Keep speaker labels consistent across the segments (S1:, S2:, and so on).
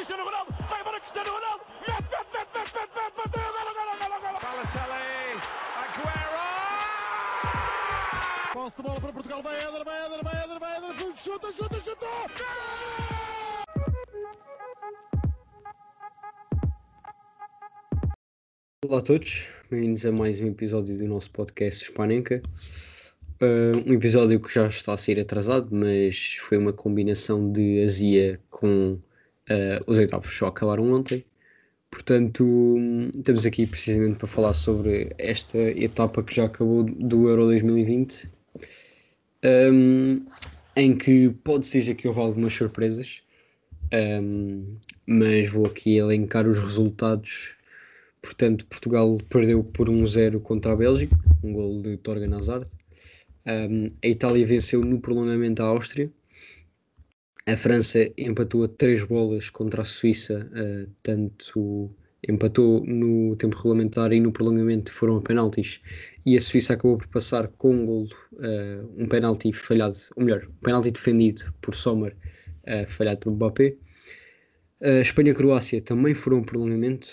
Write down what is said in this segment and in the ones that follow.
S1: Cristiano Ronaldo, vai embora Cristiano Ronaldo, mete, mete, mete, mete, mete, mete, bateu, golo, golo, golo, golo.
S2: Balotelli, Aguero!
S3: Posse de bola para Portugal, vai Éder, vai Éder, vai Éder, vai Éder, chuta, chuta, chuta!
S4: Olá a todos, bem-vindos a mais um episódio do nosso podcast Hispanenca. Uh, um episódio que já está a ser atrasado, mas foi uma combinação de azia com uh, os oitavos só acabaram ontem. Portanto, estamos aqui precisamente para falar sobre esta etapa que já acabou do Euro 2020, um, em que pode-se dizer que houve algumas surpresas, um, mas vou aqui elencar os resultados Portanto, Portugal perdeu por 1-0 contra a Bélgica, um gol de Torgan Hazard. Um, a Itália venceu no prolongamento a Áustria. A França empatou a três bolas contra a Suíça, uh, tanto empatou no tempo regulamentar e no prolongamento foram a penaltis. E a Suíça acabou por passar com um gol, uh, um penalti falhado, ou melhor, um penalti defendido por Sommer, uh, falhado por Mbappé. Uh, Espanha-Croácia também foram um prolongamento,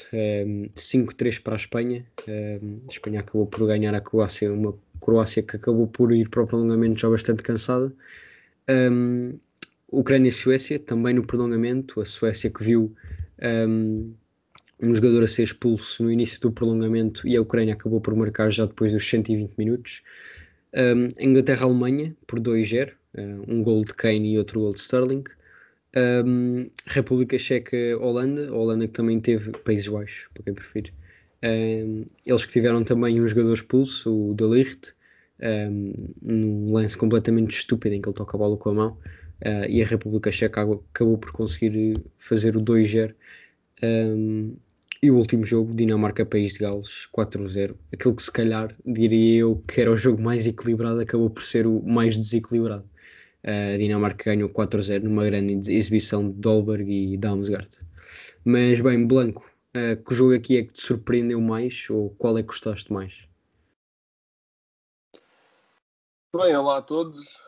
S4: um, 5-3 para a Espanha. A Espanha acabou por ganhar a Croácia, uma Croácia que acabou por ir para o prolongamento já bastante cansada. Ucrânia e Suécia também no prolongamento. A Suécia que viu um, um jogador a ser expulso no início do prolongamento e a Ucrânia acabou por marcar já depois dos 120 minutos. Um, Inglaterra-Alemanha por 2-0, um gol de Kane e outro gol de Sterling. Um, República Checa, Holanda, Holanda que também teve Países Baixos, para quem preferir. Um, eles que tiveram também um jogador expulso, o De Ligt, um, num lance completamente estúpido em que ele toca a bola com a mão, uh, e a República Checa acabou por conseguir fazer o 2-0. e o último jogo, Dinamarca-País de Gales, 4-0. Aquilo que se calhar diria eu que era o jogo mais equilibrado, acabou por ser o mais desequilibrado a Dinamarca ganhou 4-0 numa grande exibição de Dolberg e Damsgaard. Mas bem, Blanco, uh, que jogo aqui é que te surpreendeu mais ou qual é que gostaste mais?
S5: Bem, olá a todos.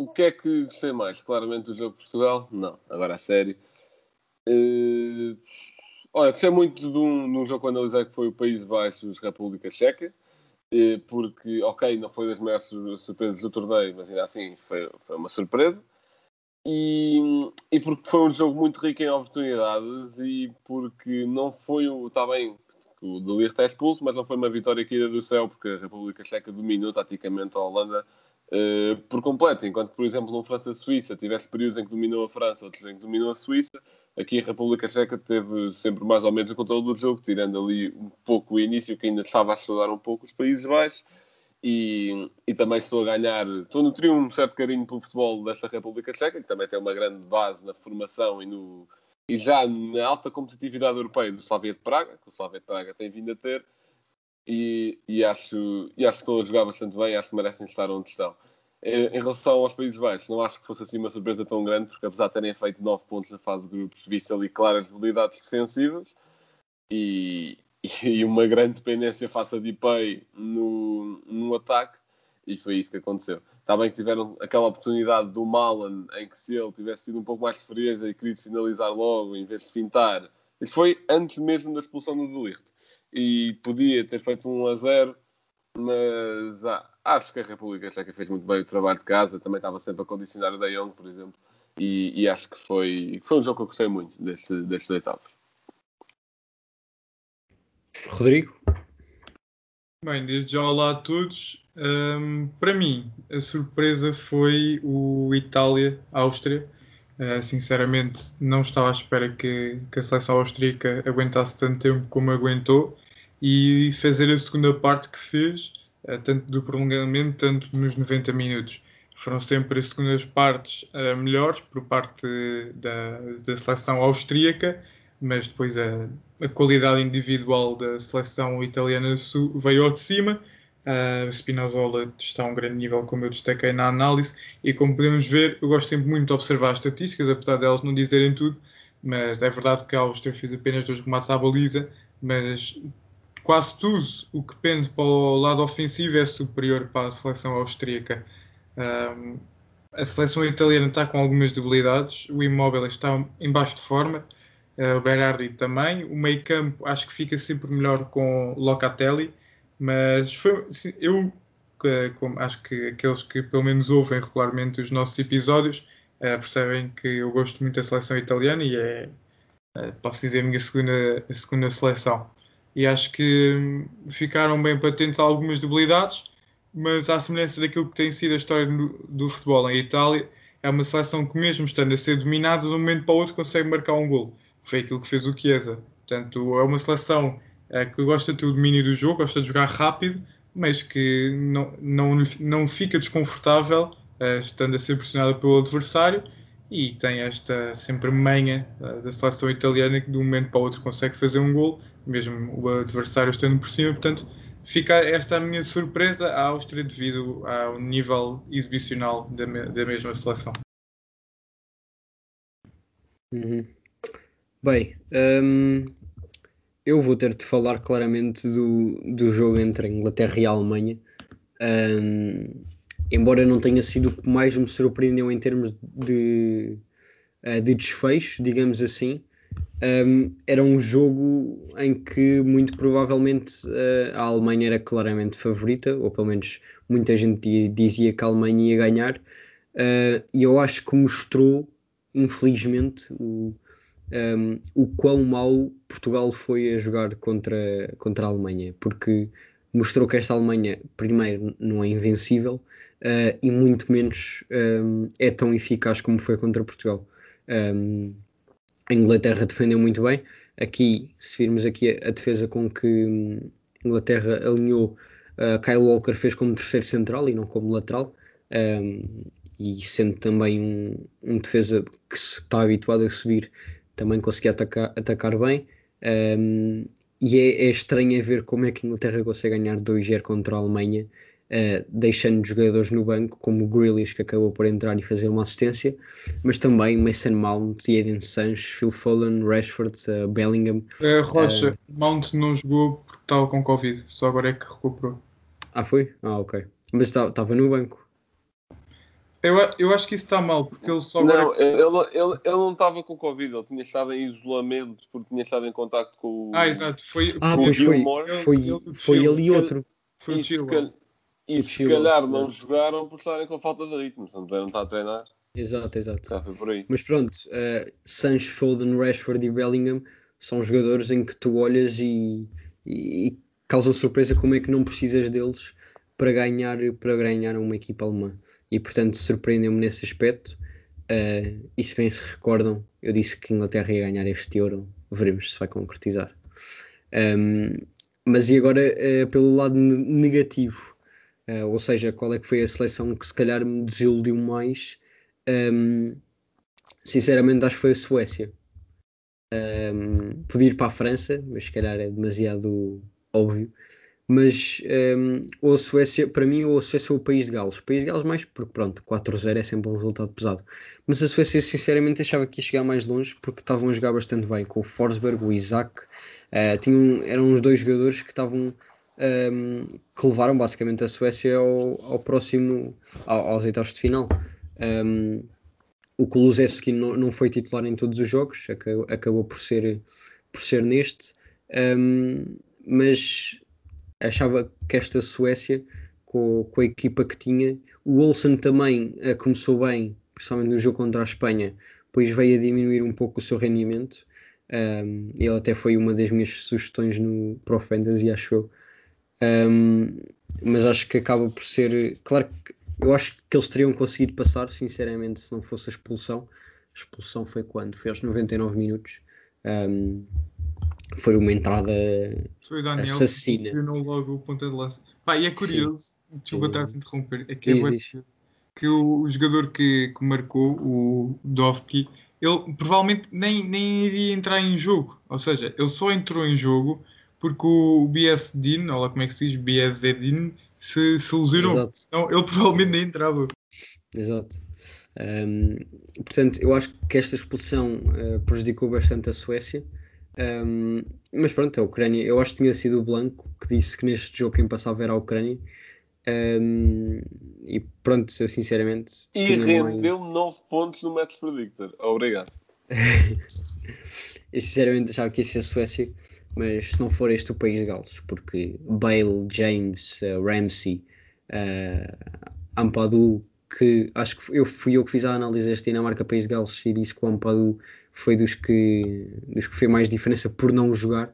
S5: O que é que gostei mais? Claramente do jogo de Portugal? Não, agora a sério. Uh, olha, gostei muito de um, de um jogo que analisei que foi o País Baixos República Checa porque, ok, não foi das maiores surpresas do torneio, mas ainda assim foi, foi uma surpresa. E, e porque foi um jogo muito rico em oportunidades e porque não foi o. Está bem, o de Ligt é expulso, mas não foi uma vitória caída do céu, porque a República Checa dominou taticamente a Holanda uh, por completo. Enquanto, por exemplo, no França-Suíça tivesse períodos em que dominou a França, outros em que dominou a Suíça, Aqui a República Checa teve sempre mais ou menos o controle do jogo, tirando ali um pouco o início, que ainda estava a estudar um pouco os Países Baixos. E, e também estou a ganhar, estou a nutrir um certo carinho pelo futebol desta República Checa, que também tem uma grande base na formação e, no, e já na alta competitividade europeia do Slavia de Praga, que o Slavia de Praga tem vindo a ter. E, e, acho, e acho que estão a jogar bastante bem, acho que merecem estar onde estão. Em relação aos Países Baixos, não acho que fosse assim uma surpresa tão grande, porque apesar de terem feito 9 pontos na fase de grupos, vi-se ali claras debilidades defensivas e, e uma grande dependência face a Dipay no, no ataque, e foi isso que aconteceu. Está bem que tiveram aquela oportunidade do Malan, em que se ele tivesse sido um pouco mais de frieza e querido finalizar logo, em vez de fintar, isso foi antes mesmo da expulsão do Delirte, e podia ter feito um a 0 mas ah, acho que a República Checa fez muito bem o trabalho de casa, também estava sempre a condicionar o De Jong, por exemplo, e, e acho que foi, foi um jogo que eu gostei muito deste, destes oitavos.
S4: Rodrigo?
S6: Bem, desde já olá a todos. Um, para mim, a surpresa foi o Itália-Áustria. Uh, sinceramente, não estava à espera que, que a seleção austríaca aguentasse tanto tempo como aguentou e fazer a segunda parte que fez, eh, tanto do prolongamento, tanto nos 90 minutos. Foram sempre as segundas partes uh, melhores por parte da, da seleção austríaca, mas depois a, a, qualidade individual da seleção italiana veio ao de cima. Uh, Spinazzola está a um grande nível, como eu destaquei na análise, e como podemos ver, eu gosto sempre muito de observar as estatísticas, apesar delas não dizerem tudo, mas é verdade que a Áustria fez apenas dois remates à baliza, mas quase tudo o que pende para o lado ofensivo é superior para a seleção austríaca. Um, a seleção italiana está com algumas debilidades, o imóvel está em baixo de forma, uh, o Berardi também. O meio campo acho que fica sempre melhor com Locatelli, mas foi, eu como acho que aqueles que pelo menos ouvem regularmente os nossos episódios uh, percebem que eu gosto muito da seleção italiana e é, uh, posso dizer, a minha segunda, a segunda seleção. E acho que hum, ficaram bem patentes algumas debilidades, mas à semelhança daquilo que tem sido a história do, futebol em Itália, é uma seleção que mesmo estando a ser dominada, de um momento para o outro consegue marcar um gol. Foi aquilo que fez o Chiesa. Portanto, é uma seleção é, que gosta do domínio do jogo, gosta de jogar rápido, mas que não, não, não fica desconfortável uh, estando a ser pressionada pelo adversário e tem esta sempre manha uh, da seleção italiana que de um momento para o outro consegue fazer um gol, mesmo o adversário estando por cima, portanto fica esta a minha surpresa à Áustria devido ao nível exibicional da, da mesma seleção.
S4: Uhum. Bem, um, eu vou ter de falar claramente do, do jogo entre a Inglaterra e a Alemanha. Um, embora não tenha sido o que mais me surpreendeu em termos de, de desfecho, digamos assim, um, era um jogo em que muito provavelmente uh, a Alemanha era claramente favorita, ou pelo menos muita gente dizia que a Alemanha ia ganhar, uh, e eu acho que mostrou, infelizmente, o, um, o quão mau Portugal foi a jogar contra, contra a Alemanha, porque mostrou que esta Alemanha, primeiro, não é invencível uh, e muito menos um, é tão eficaz como foi contra Portugal. Um, a Inglaterra defendeu muito bem. Aqui, se virmos aqui a, a defesa com que a Inglaterra alinhou, uh, Kyle Walker fez como terceiro central e não como lateral. Um, e sendo também um, um defesa que está habituado a subir também conseguia atacar, atacar bem. Um, e é, é estranho ver como é que a Inglaterra consegue ganhar 2-0 contra a Alemanha, uh, deixando jogadores no banco, como o Grealish, que acabou por entrar e fazer uma assistência, mas também Mason Mount, Eden Sancho, Phil Foden, Rashford, uh, Bellingham.
S6: Uh, Rocha, Mount não jogou porque estava com Covid, só agora é que recuperou.
S4: Ah, foi? Ah, ok. Mas estava no banco.
S6: Eu, eu acho que isso está mal, porque ele só.
S5: Não, ele, ele, ele não estava com Covid, ele tinha estado em isolamento porque tinha estado em contato com o.
S6: Ah, exato. Foi,
S4: ah, pois foi. Foi, foi, foi ele e outro.
S6: Foi
S5: e
S6: o
S5: se, calhar, não jogaram por estarem com falta de ritmo, se não puderam estar a treinar.
S4: Exato, exato.
S5: Já foi por aí.
S4: Mas pronto, uh, Sancho, Foden, Rashford e Bellingham são jogadores em que tu olhas e, e, e causa surpresa como é que não precisas deles para ganhar, para ganhar uma equipa alemã. E portanto surpreendeu-me nesse aspecto. Uh, e se bem se recordam, eu disse que a Inglaterra ia ganhar este euro. Veremos se vai concretizar. Um, mas e agora uh, pelo lado negativo? Uh, ou seja, qual é que foi a seleção que se calhar me desiludiu mais? Um, sinceramente acho que foi a Suécia. Um, podia ir para a França, mas se calhar é demasiado óbvio mas um, ou a Suécia, para mim, ou a Suécia ou o País de Gales. O País de Gales mais, porque pronto, 4-0 é sempre um resultado pesado. Mas a Suécia, sinceramente, achava que ia chegar mais longe porque estavam a jogar bastante bem, com o Forsberg, o Isaac, uh, tinham, eram os dois jogadores que estavam um, que levaram basicamente a Suécia ao, ao próximo, ao, aos oitavos de final. Um, o Kulusevski não, não foi titular em todos os jogos, acabou, acabou por ser, por ser neste, um, mas achava que esta Suécia, com, com a equipa que tinha, o Olsen também uh, começou bem, principalmente no jogo contra a Espanha, depois veio a diminuir um pouco o seu rendimento. Um, ele até foi uma das minhas sugestões no Pro Fantasy, acho eu. Um, mas acho que acaba por ser. Claro que eu acho que eles teriam conseguido passar, sinceramente, se não fosse a expulsão. A expulsão foi quando? Foi aos 99 minutos. Um, foi uma entrada
S6: foi Daniel
S4: assassina.
S6: Que logo o ponta de lança. Pá, e é curioso, Sim. desculpa estar a interromper, é que, é que o, o, jogador que, que marcou, o Dovki, ele provavelmente nem, nem iria entrar em jogo. Ou seja, ele só entrou em jogo porque o BS Din, ou lá como é que se diz, BS Din, se, se lesionou. Exato. Então ele provavelmente nem entrava.
S4: Exato. Um, portanto, eu acho que esta expulsão uh, prejudicou bastante a Suécia. Um, mas pronto, a Ucrânia, eu acho que tinha sido o Blanco que disse que neste jogo quem passava era a Ucrânia. Um, e pronto, eu sinceramente.
S5: E rendeu mais... 9 pontos no Match Predictor. Obrigado.
S4: Eu sinceramente achava que ia ser a Suécia, mas se não for este o país de Gales, porque Bale, James, uh, Ramsey, uh, Ampadu, que acho que eu fui eu que fiz a análise deste Dinamarca País de Gales e disse que o Ampadu foi dos que, dos que fez mais diferença por não jogar.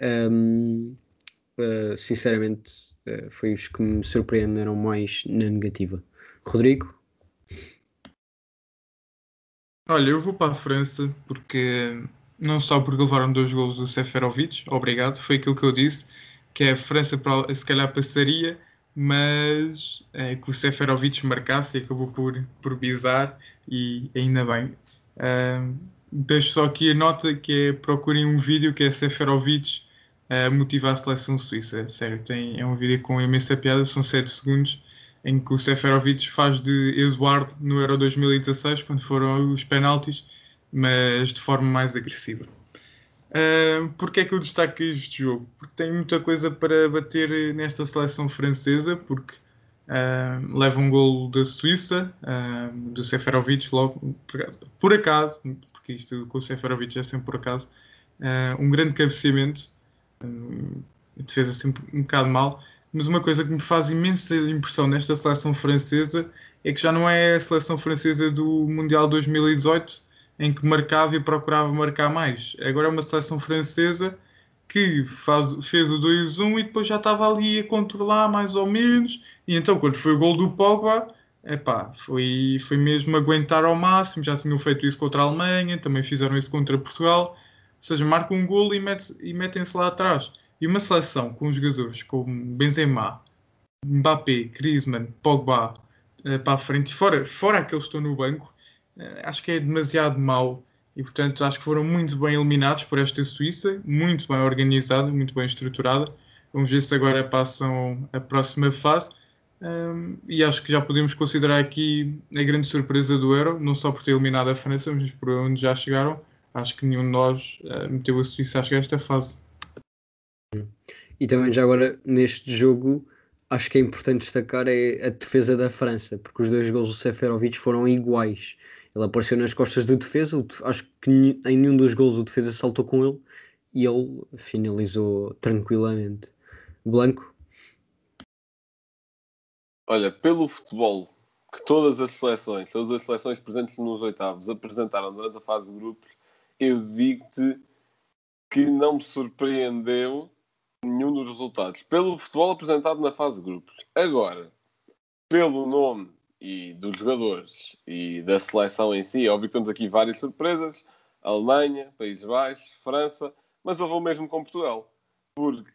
S4: Um, uh, sinceramente, uh, foi os que me surpreenderam mais na negativa. Rodrigo?
S6: Olha, eu vou para a França porque não só porque levaram dois golos do Seferovic, obrigado, foi aquilo que eu disse, que a França se calhar passaria, mas é, que o Seferovic marcasse e acabou por, por bizar e ainda bem. Uh, deixo só aqui a nota que é procurem um vídeo que é Seferovic uh, motivar a seleção suíça. Sério, tem, é um vídeo com imensa piada, são 7 segundos em que o Seferovic faz de Eduardo no Euro 2016, quando foram os penaltis, mas de forma mais agressiva. Uh, Porquê é que eu destaco este jogo? Porque tem muita coisa para bater nesta seleção francesa, porque uh, leva um gol da Suíça, uh, do Seferovic, logo por acaso, por acaso, porque isto com o Seferovic é sempre por acaso, uh, um grande cabeceamento, a defesa sempre um bocado mal, mas uma coisa que me faz imensa impressão nesta seleção francesa é que já não é a seleção francesa do Mundial 2018 em que marcava e procurava marcar mais. Agora é uma seleção francesa que faz, fez o 2-1 e depois já estava ali a controlar mais ou menos. E então, quando foi o gol do Pogba, epá, foi, foi mesmo aguentar ao máximo. Já tinham feito isso contra a Alemanha, também fizeram isso contra Portugal. Ou seja, marcam um gol e, e metem-se lá atrás. E uma seleção com jogadores como Benzema, Mbappé, Griezmann, Pogba eh, para a frente, fora, fora aqueles que estão no banco, acho que é demasiado mau. E portanto acho que foram muito bem eliminados por esta Suíça, muito bem organizada, muito bem estruturada. Vamos ver se agora passam a próxima fase. Um, e acho que já podemos considerar aqui a grande surpresa do Euro, não só por ter eliminado a França, mas por onde já chegaram. Acho que nenhum de nós uh, meteu a Suíça a chegar a esta fase.
S4: E também já agora neste jogo acho que é importante destacar é a defesa da França, porque os dois gols do Seferovic foram iguais. Ele apareceu nas costas do defesa, acho que em nenhum dos gols o defesa saltou com ele e ele finalizou tranquilamente. Blanco?
S5: Olha, pelo futebol que todas as seleções, todas as seleções presentes nos oitavos apresentaram durante a fase de grupos, eu digo-te que não me surpreendeu nenhum dos resultados. Pelo futebol apresentado na fase de grupos. Agora, pelo nome e dos jogadores e da seleção em si, é óbvio que temos aqui várias surpresas. Alemanha, Países Baixos, França, mas houve o mesmo com Portugal. Porque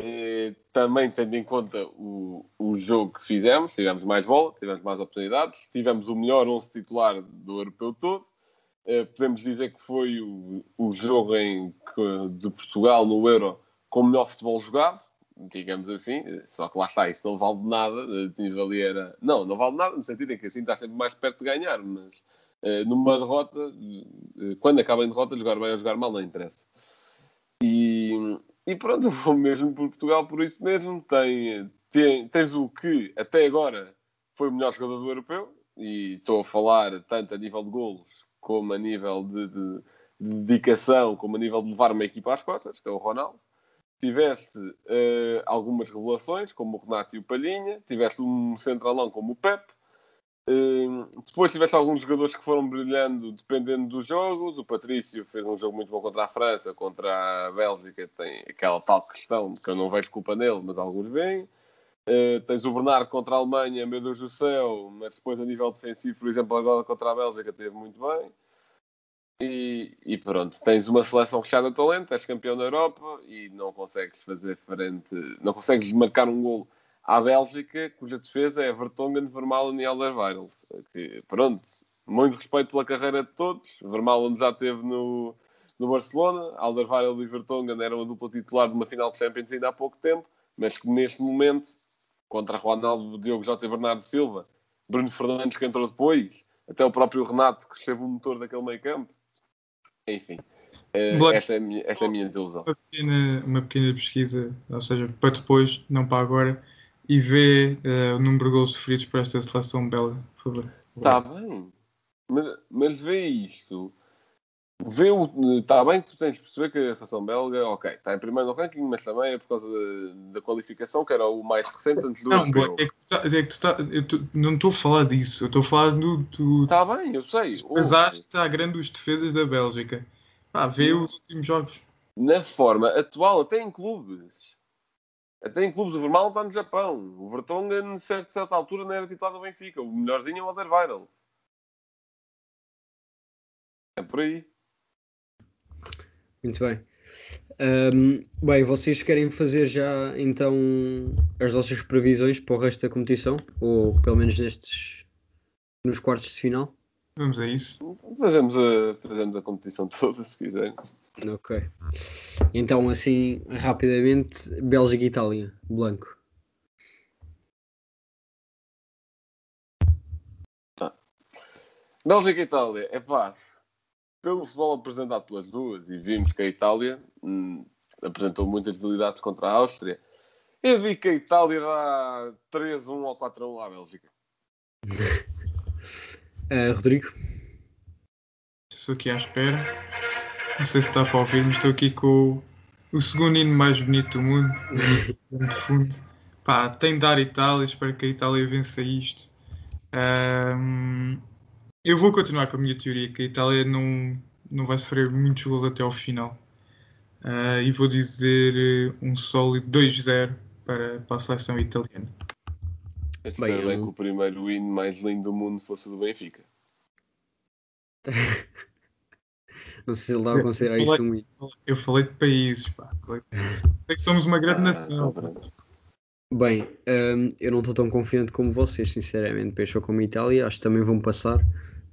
S5: eh, também tendo em conta o, o jogo que fizemos, tivemos mais bola, tivemos mais oportunidades, tivemos o melhor 11 titular do europeu todo. Eh, podemos dizer que foi o, o jogo em, que, de Portugal no Euro com o melhor futebol jogado, digamos assim, só que lá está, isso não vale nada, ali era... Não, não vale nada, no sentido em que assim está sempre mais perto de ganhar, mas uh, numa derrota, uh, quando acaba em derrota, jogar bem ou jogar mal não interessa. E, e pronto, vou mesmo por Portugal por isso mesmo, tem, tem, tens o que até agora foi o melhor jogador do europeu, e estou a falar tanto a nível de golos como a nível de, de, de dedicação, como a nível de levar uma equipa às costas, que é o Ronaldo tiveste uh, algumas revelações, como o Renato e o Palhinha, tiveste um centralão como o Pep, uh, depois tiveste alguns jogadores que foram brilhando dependendo dos jogos. O Patrício fez um jogo muito bom contra a França, contra a Bélgica, tem aquela tal questão que eu não vejo culpa nele, mas alguns veem. Uh, tens o Bernardo contra a Alemanha, meu Deus do céu, mas depois a nível defensivo, por exemplo, agora contra a Bélgica, teve muito bem. E, e, pronto, tens uma seleção fechada de talento, és campeão da Europa e não consegues fazer frente, não consegues marcar um gol à Bélgica, cuja defesa é Vertonghen, Vermaelen e Alderweireld. Que, pronto, muito respeito pela carreira de todos. Vermaelen já teve no, no Barcelona, Alderweireld e Vertonghen eram a dupla titular de uma final de Champions ainda há pouco tempo, mas que neste momento, contra Ronaldo, Diogo J. Bernardo Silva, Bruno Fernandes que entrou depois, até o próprio Renato que esteve o motor daquele meio campo, enfim, uh, esta, é a minha, esta é a minha desilusão.
S6: Uma pequena, uma pequena pesquisa, ou seja, para depois, não para agora, e vê uh, o número de gols sofridos por esta seleção belga, por favor.
S5: Está bem, mas, mas vê isto Vê o. Está bem que tu tens de perceber que a seleção belga, ok, está em primeiro no ranking, mas também é por causa da, da qualificação, que era o mais recente antes do
S6: Não,
S5: europeu.
S6: é que tá- é que tu tá, eu tô- não estou a falar disso. Eu estou a falar do.
S5: Está bem, eu sei.
S6: pesaste à grande os defesas da Bélgica. Pá, vê
S5: Hum.
S6: os últimos jogos.
S5: Na forma atual, até em clubes. Até em clubes, o Vermal está no Japão. O Vertonghen, a certa, certa altura, não era titular do Benfica. O melhorzinho é o Alderweireld. É por aí.
S4: Muito bem. Ahm, bem, vocês querem fazer já então as vossas previsões para o resto da competição? Ou pelo menos nestes nos quartos de final?
S6: Vamos a isso.
S5: Fazemos a, fazemos a competição toda, se quiserem.
S4: Ok. Então assim, rapidamente, Bélgica e Itália, Blanco.
S5: Bélgica e Itália, é pá, pelo futebol apresentado pelas duas, e vimos que a Itália hum, apresentou muitas debilidades contra a Áustria, eu vi que a Itália dá 3-1 ou 4-1 à Bélgica.
S4: Ah, Rodrigo?
S6: Estou aqui à espera. Não sei se está para ouvir, mas estou aqui com o, o segundo hino mais bonito do mundo. de fundo. Pá, tem de dar Itália. Espero que a Itália vença isto. Ahm, eu vou continuar com a minha teoria que a Itália não, não vai sofrer muitos gols até ao final. Ah, e vou dizer eh, um sólido 2-0 para, para a seleção italiana.
S5: Eu
S4: Bem,
S5: espero bem
S4: eu-
S5: que o primeiro hino mais lindo do mundo fosse o do Benfica.
S4: Não sei se ele estava a considerar isso um hino.
S6: Eu falei de países, pá. Sei que somos uma grande
S5: Ah,
S6: nação.
S5: pronto.
S4: Bem, hum, eu não estou tão confiante como vocês, sinceramente. Pensou como a Itália, acho que também vão passar,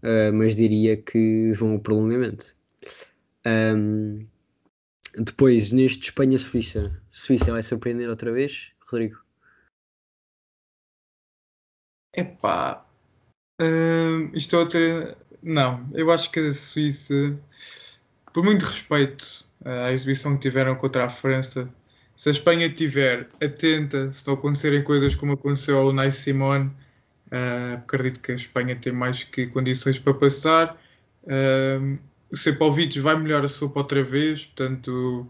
S4: ah, mas diria que vão ao prolongamento. Hum, depois, neste Espanha-Suíça, Suíça vai surpreender outra vez, Rodrigo?
S6: Epá, hum, isto é outra. Não, eu acho que a Suíça, por muito respeito à exibição que tiveram contra a França, se a Espanha estiver atenta, se não acontecerem coisas como aconteceu ao Unai Simone, ah, acredito que a Espanha tem mais que condições para passar. Hum, o Sepovic vai melhorar a sopa outra vez, portanto,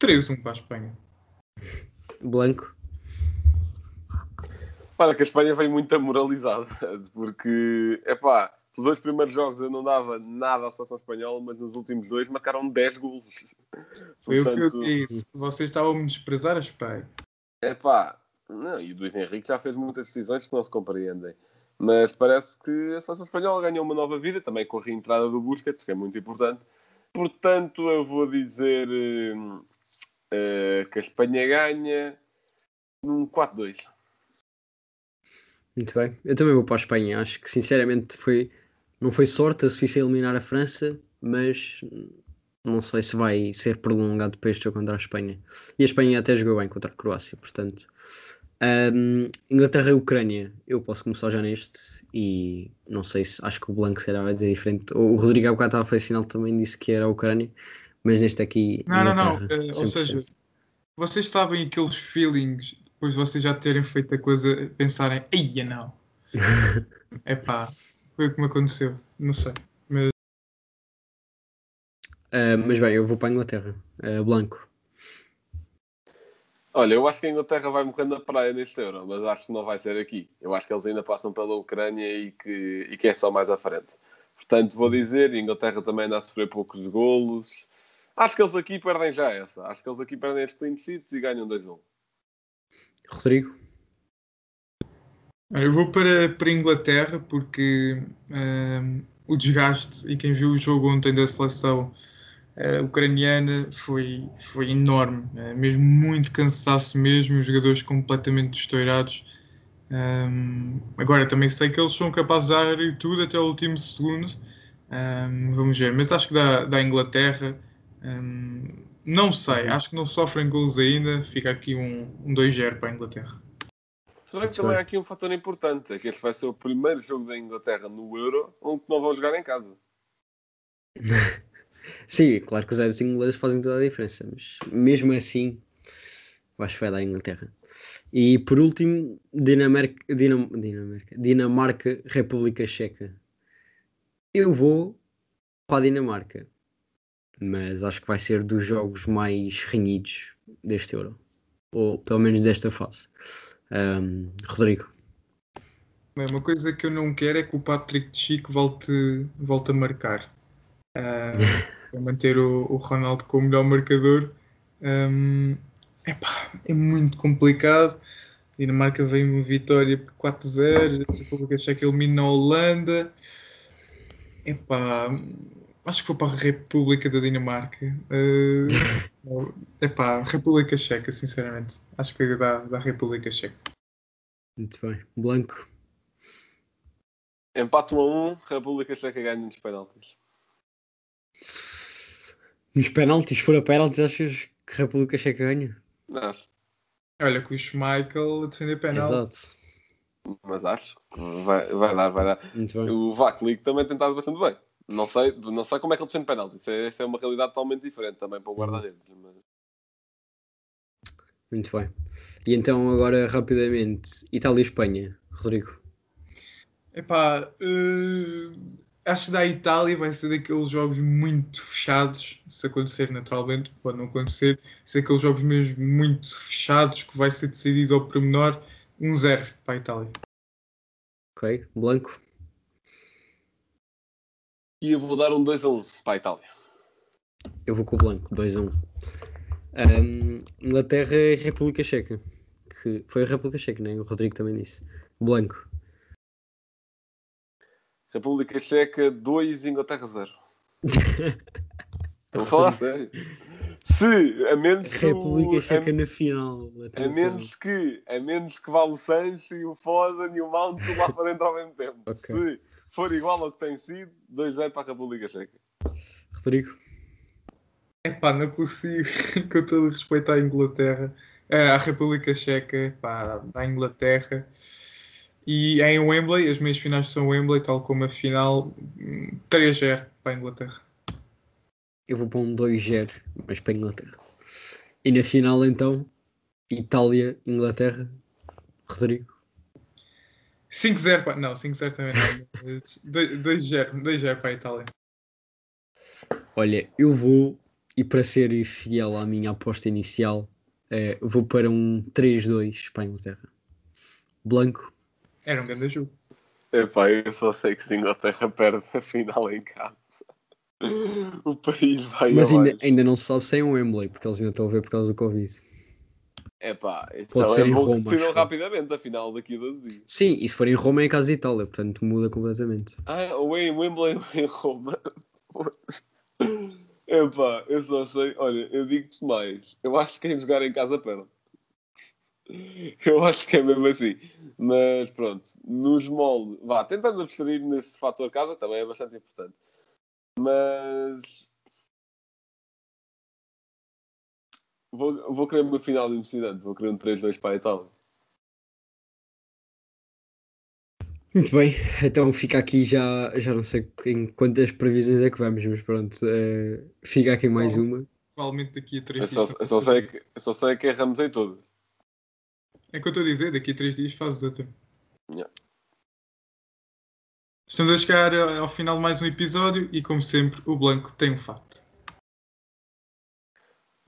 S6: 3-1 para a Espanha.
S4: Blanco?
S5: Para que a Espanha vem muito amoralizada, porque, é pá, os dois primeiros jogos eu não dava nada à seleção espanhola, mas nos últimos dois marcaram 10 golos.
S6: Foi o que eu
S5: Portanto,
S6: disse. Vocês estavam a me desprezar a Espanha.
S5: É pá, não, e o Luís Henrique já fez muitas decisões que não se compreendem. Mas parece que a seleção espanhola ganhou uma nova vida, também com a reentrada do Busquets, que é muito importante. Portanto, eu vou dizer eh, que a Espanha ganha num 4-2.
S4: Muito bem. Eu também vou para a Espanha. Acho que sinceramente foi, não foi sorte a Suíça eliminar a França, mas não sei se vai ser prolongado depois do jogo contra a Espanha. E a Espanha até jogou bem contra a Croácia, portanto. Ahm, Inglaterra e Ucrânia, eu posso começar já neste e não sei se acho que o Blanco será vai dizer diferente. O Rodrigo bocado estava a fazer sinal também disse que era a Ucrânia, mas neste aqui.
S6: Não, não, não.
S4: Inglaterra,
S6: eh, ou
S4: 100%.
S6: seja, vocês sabem aqueles feelings depois de vocês já terem feito a coisa, pensarem, eia não. É pá, foi o que me aconteceu. Não sei.
S4: Ah, mas bem, eu vou para a Inglaterra. Ah, Blanco.
S5: Olha, eu acho que a Inglaterra vai morrer na praia neste Euro, mas acho que não vai ser aqui. Eu acho que eles ainda passam pela Ucrânia e que, e que é só mais à frente. Portanto, vou dizer, a Inglaterra também anda a sofrer poucos golos. Acho que eles aqui perdem já essa. Acho que eles aqui perdem as clean sheets e ganham 2-1.
S4: Rodrigo.
S6: Eu vou para, para a Inglaterra porque ehm, o desgaste e quem viu o jogo ontem da seleção eh, ucraniana foi, foi enorme, eh, mesmo muito cansaço mesmo, os jogadores completamente estourados. Ehm, agora também sei que eles são capazes de dar tudo até o último segundo. Ehm, vamos ver, mas acho que da, da Inglaterra ehm, não sei, acho que não sofrem gols ainda. Fica aqui um, um 2-0 para a Inglaterra.
S5: Se bem que também há aqui um fator importante, é que este vai ser o primeiro jogo da Inglaterra no Euro onde não vão jogar em casa.
S4: Sim, claro que os árbitros ingleses fazem toda a diferença, mas mesmo assim, acho que vai dar a Inglaterra. E por último, Dinamarca, Dinam, Dinamarca, Dinamarca, República Checa. Eu vou para a Dinamarca. mas acho que vai ser dos jogos mais renhidos deste Euro, ou pelo menos desta fase. Um, Rodrigo,
S6: uma coisa que eu não quero é que o Patrick de Chico volte, volte a marcar. Ah, para manter o, o Ronaldo como melhor marcador. Hum, epá, é muito complicado. A Dinamarca vem uma vitória por 4-0. A República Checa elimina a Holanda. Epá, acho que vou para a República da Dinamarca. Ah, epá, República Checa, sinceramente. Acho que dá, dá República Checa.
S4: muito bem. Blanco,
S5: Empate 1 a 1, República Checa ganha nos penaltis.
S4: Nos penaltis, se for a penaltis, achas que a República Checa ganha?
S5: Não,
S6: Olha, com o Schmeichel a defender penal.
S4: Exato,
S5: mas acho. que Vai, vai dar, vai dar.
S4: muito bem.
S5: O Vaklik também tem estado bastante bem. Não sei, não sei como é que ele defende penalti. Isso é, isso é uma realidade totalmente diferente também para o guarda-redes. Mas...
S4: Muito bem. E então, agora, rapidamente, Itália e Espanha. Rodrigo.
S6: Epá, eh, acho que da Itália vai ser daqueles jogos muito fechados, se acontecer naturalmente, pode não acontecer, ser daqueles jogos mesmo muito fechados que vai ser decidido ao pormenor 1-0 para a Itália.
S4: Ok. Blanco.
S5: E eu vou dar um 2 a 1 para a Itália.
S4: Eu vou com o Blanco, 2 a 1. Um, Inglaterra e República Checa. Que foi a República Checa, né? O Rodrigo também disse. Blanco.
S5: República Checa 2, Inglaterra 0. Estou a falar a sério. Se, a menos que,
S4: República
S5: o,
S4: Checa
S5: a,
S4: na final.
S5: a, menos que, a menos que vá o Sancho e o Foden e o Mount lá para dentro ao mesmo tempo.
S4: Ok.
S5: Se for igual ao que tem sido, 2-0 para a República Checa.
S4: Rodrigo.
S6: Epá, não consigo, com todo o respeito à Inglaterra, eh, à República Checa, pá, à Inglaterra. E em Wembley, as meias finais são Wembley, tal como a final, hum, 3-0 para a Inglaterra.
S4: Eu vou para um 2-0, mas para a Inglaterra. E na final, então, Itália, Inglaterra. Rodrigo.
S6: 5-0 para... Não, 5-0 também não. 2-0 2-0 para a Itália.
S4: Olha, eu vou, e para ser fiel à minha aposta inicial, eh, vou para um 3-2 para a Inglaterra. Blanco.
S6: Era um grande jogo.
S5: Epá, eu só sei que se a Inglaterra perde a final em casa, o país vai
S4: Mas ainda, ainda não se sabe se é um Wembley, porque eles ainda estão a ver por causa do Covid.
S5: Epá,
S4: Pode
S5: então
S4: ser
S5: é
S4: em Roma,
S5: decidam rapidamente a final daqui a 12 dias.
S4: Sim, e se for em Roma é em casa de Itália, portanto muda completamente.
S5: Ah, ou em Wembley ou em Roma. Epá, eu só sei. Olha, eu digo-te mais. Eu acho que quem jogar em casa perde. Eu acho que é mesmo assim. Mas pronto, nos moldes. Vá, tentando abstrair nesse fator casa também é bastante importante. Mas. Vou, vou querer uma final emocionante. Vou querer um 3-2 para a Itália.
S4: Muito bem, então fica aqui já, já não sei em quantas previsões é que vamos, mas pronto, eh, fica aqui mais uma.
S6: Provavelmente daqui a 3
S5: Eu só, eu só sei que, eu só sei que erramos em todas.
S6: É o que eu estou a dizer, daqui a 3 dias fazes outra.
S5: Yeah.
S6: Estamos a chegar ao final de mais um episódio e, como sempre, o Blanco tem um facto.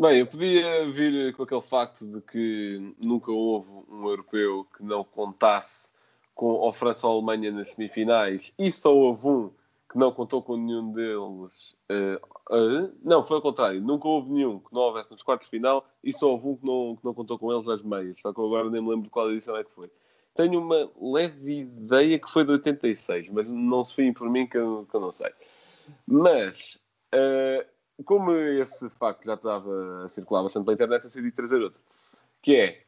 S5: Bem, eu podia vir com aquele facto de que nunca houve um europeu que não contasse com a França ou a Alemanha nas semifinais e só houve um que não contou com nenhum deles. eh, eh, não, foi ao contrário. Nunca houve nenhum que não houvesse nos quartos de final e só houve um que não, que não contou com eles nas meias. Só que eu agora nem me lembro de qual edição é que foi. Tenho uma leve ideia que foi de 86, mas não se fiem por mim que eu, que eu não sei. Mas, eh, como esse facto já estava a circular bastante pela internet, eu decidi trazer outro. Que é,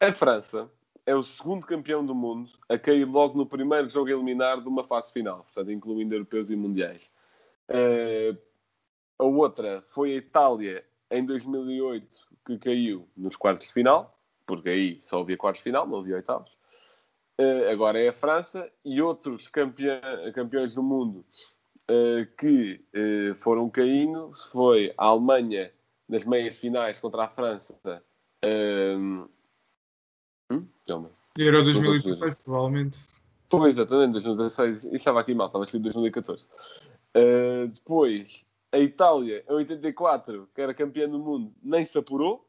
S5: a França é o segundo campeão do mundo a cair logo no primeiro jogo eliminar de uma fase final, portanto, incluindo europeus e mundiais. Eh, a outra foi a Itália em 2008, que caiu nos quartos de final, porque aí só havia quartos de final, não havia oitavos. Eh, agora é a França e outros campeã- campeões do mundo eh, que eh, foram caindo foi a Alemanha nas meias finais contra a França. eh, hum? Calma.
S6: Euro 2016, provavelmente.
S5: Pois, exatamente, 2016. Isto estava aqui mal, estava escrito 2014. Uh, depois, a Itália, em 84, que era campeã do mundo, nem se apurou.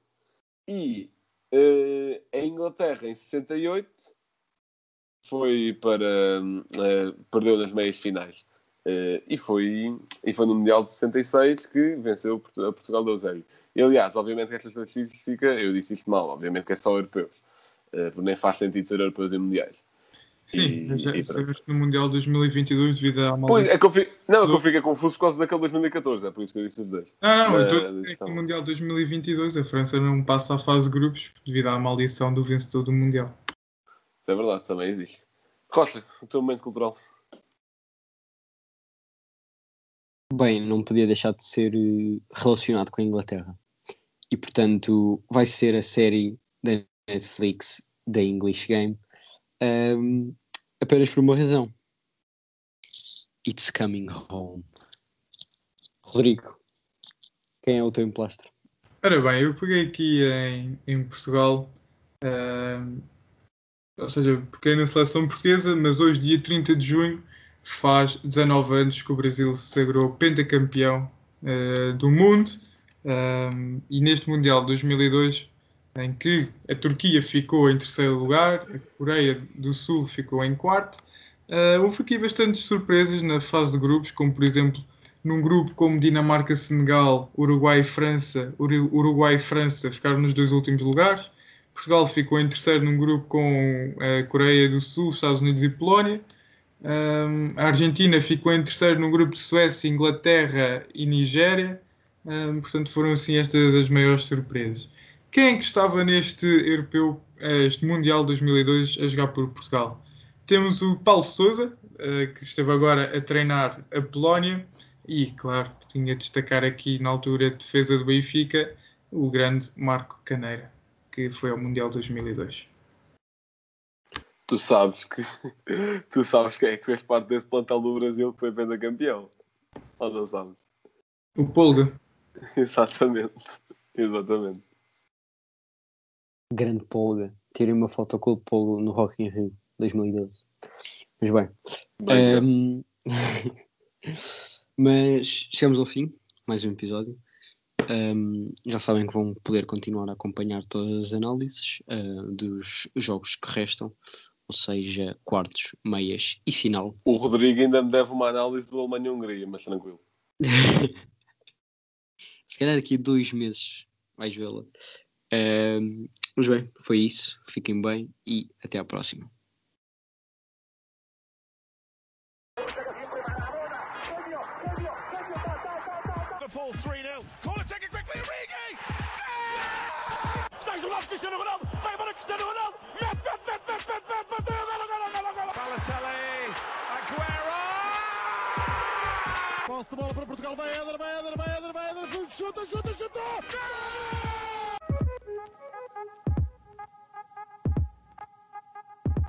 S5: E eh, a Inglaterra, em 68, foi para. eh, perdeu nas meias finais. Eh, e, foi, e foi no Mundial de 66 que venceu a Portugal do Eusébio. E, aliás, obviamente que esta estatística, eu disse isto mal, obviamente que é só europeus. Eh, porque nem faz sentido ser europeus em mundiais.
S6: Sim,
S5: E-
S6: mas já
S5: e
S6: sabemos que no Mundial 2022, devido à
S5: Pois,
S6: maldição.
S5: é que eu fico, não, é que eu fico confuso por causa daquele 2014, é por isso que eu disse os dois.
S6: Não, não, eu estou a dizer que
S5: então.
S6: no Mundial 2022 a França não passa à fase de grupos devido à maldição do vencedor do Mundial.
S5: Isso é verdade, também existe. Rocha, o teu momento cultural.
S4: Bem, não podia deixar de ser eh, relacionado com a Inglaterra. E portanto, vai ser a série da Netflix da English Game ahm, apenas por uma razão. It's coming home. Rodrigo, quem é o teu emplastro?
S6: Ora bem, eu peguei aqui em, em Portugal, ehm, ou seja, peguei na seleção portuguesa, mas hoje, dia 30 de junho, faz 19 anos que o Brasil se sagrou pentacampeão eh, do mundo. e neste Mundial de 2002, em que a Turquia ficou em terceiro lugar, a Coreia do Sul ficou em quarto, eh, houve aqui bastantes surpresas na fase de grupos, como por exemplo num grupo como Dinamarca, Senegal, Uruguai e França, Uru- Uruguai e França ficaram nos dois últimos lugares. Portugal ficou em terceiro num grupo com a Coreia do Sul, Estados Unidos e Polónia. Um, a Argentina ficou em terceiro no grupo de Suécia, Inglaterra e Nigéria. Um, portanto, foram assim estas as maiores surpresas. Quem é que estava neste europeu, eh, este Mundial 2002 a jogar por Portugal? Temos o Paulo Sousa, eh, que esteve agora a treinar a Polónia, e, claro, tinha de destacar aqui na altura a defesa do Benfica, o grande Marco Caneira, que foi ao Mundial 2002.
S5: Tu sabes que tu sabes quem é que fez parte desse plantel do Brasil que foi campeão. Ou não sabes?
S6: O Polga.
S5: Exatamente. Exatamente.
S4: Grande Polga. Tirei uma foto com o Polga no Rock in Rio 2012. Mas bem,
S5: Bem,
S4: Ahm, mas chegamos ao fim, mais um episódio. Ahm, já sabem que vão poder continuar a acompanhar todas as análises ah, dos jogos que restam, ou seja, quartos, meias e final.
S5: o Rodrigo ainda me deve uma análise do Alemanha-Hungria, mas tranquilo.
S4: Se calhar daqui a dois meses vais vê-la. Ahm, mas bem, foi isso. Fiquem bem e até à próxima.
S2: Liverpool 3 0. Corner taken quickly. Origi!
S1: Está isolado Cristiano
S3: de bola para Portugal. Vai Éder, vai Éder, vai Éder, vai Éder. Chuta, chuta, chuta.